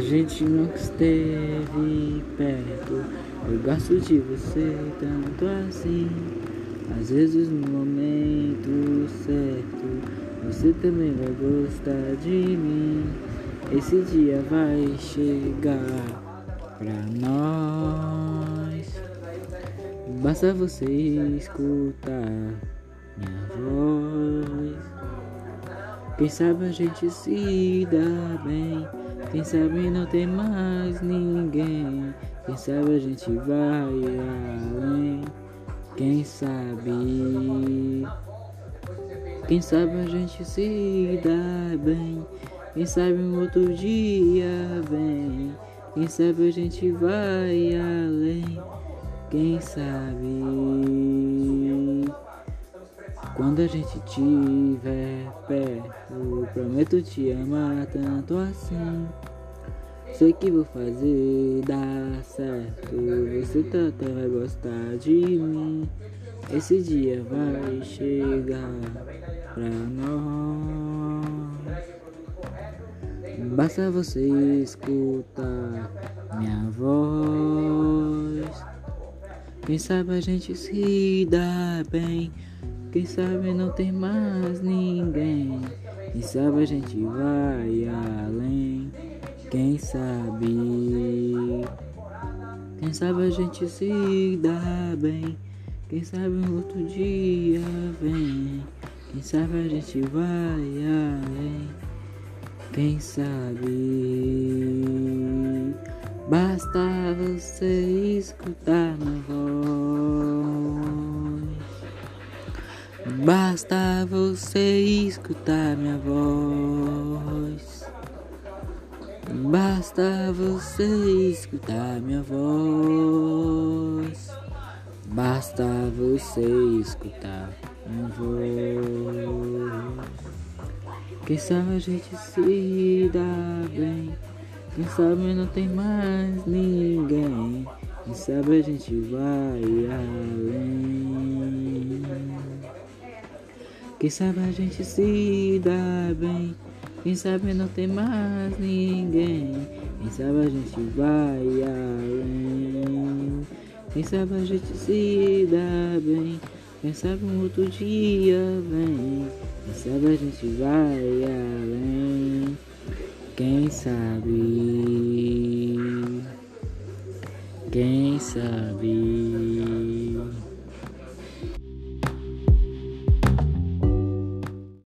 gente nunca esteve perto. Eu gosto de você tanto assim. Às vezes no momento certo, você também vai gostar de mim. Esse dia vai chegar pra nós. Basta você escutar minha voz. Quem sabe a gente se dá bem. Quem sabe não tem mais ninguém. Quem sabe a gente vai além. Quem sabe. Quem sabe a gente se dá bem. Quem sabe um outro dia vem. Quem sabe a gente vai além. Quem sabe. Quando a gente tiver perto, prometo te amar tanto assim. Sei que vou fazer dar certo, você tanto vai gostar de mim. Esse dia vai chegar pra nós. Basta você escutar minha voz. Quem sabe a gente se dá bem. Quem sabe não tem mais ninguém. Quem sabe a gente vai além. Quem sabe? Quem sabe a gente se dá bem. Quem sabe um outro dia vem. Quem sabe a gente vai além. Quem sabe? Basta você escutar minha voz. Basta você escutar minha voz. Basta você escutar minha voz. Basta você escutar minha voz. Quem sabe a gente se dá bem. Quem sabe não tem mais ninguém. Quem sabe a gente vai além. Quem sabe a gente se dá bem. Quem sabe não tem mais ninguém. Quem sabe a gente vai além. Quem sabe a gente se dá bem. Quem sabe um outro dia vem. Quem sabe a gente vai além. Quem sabe? Quem sabe?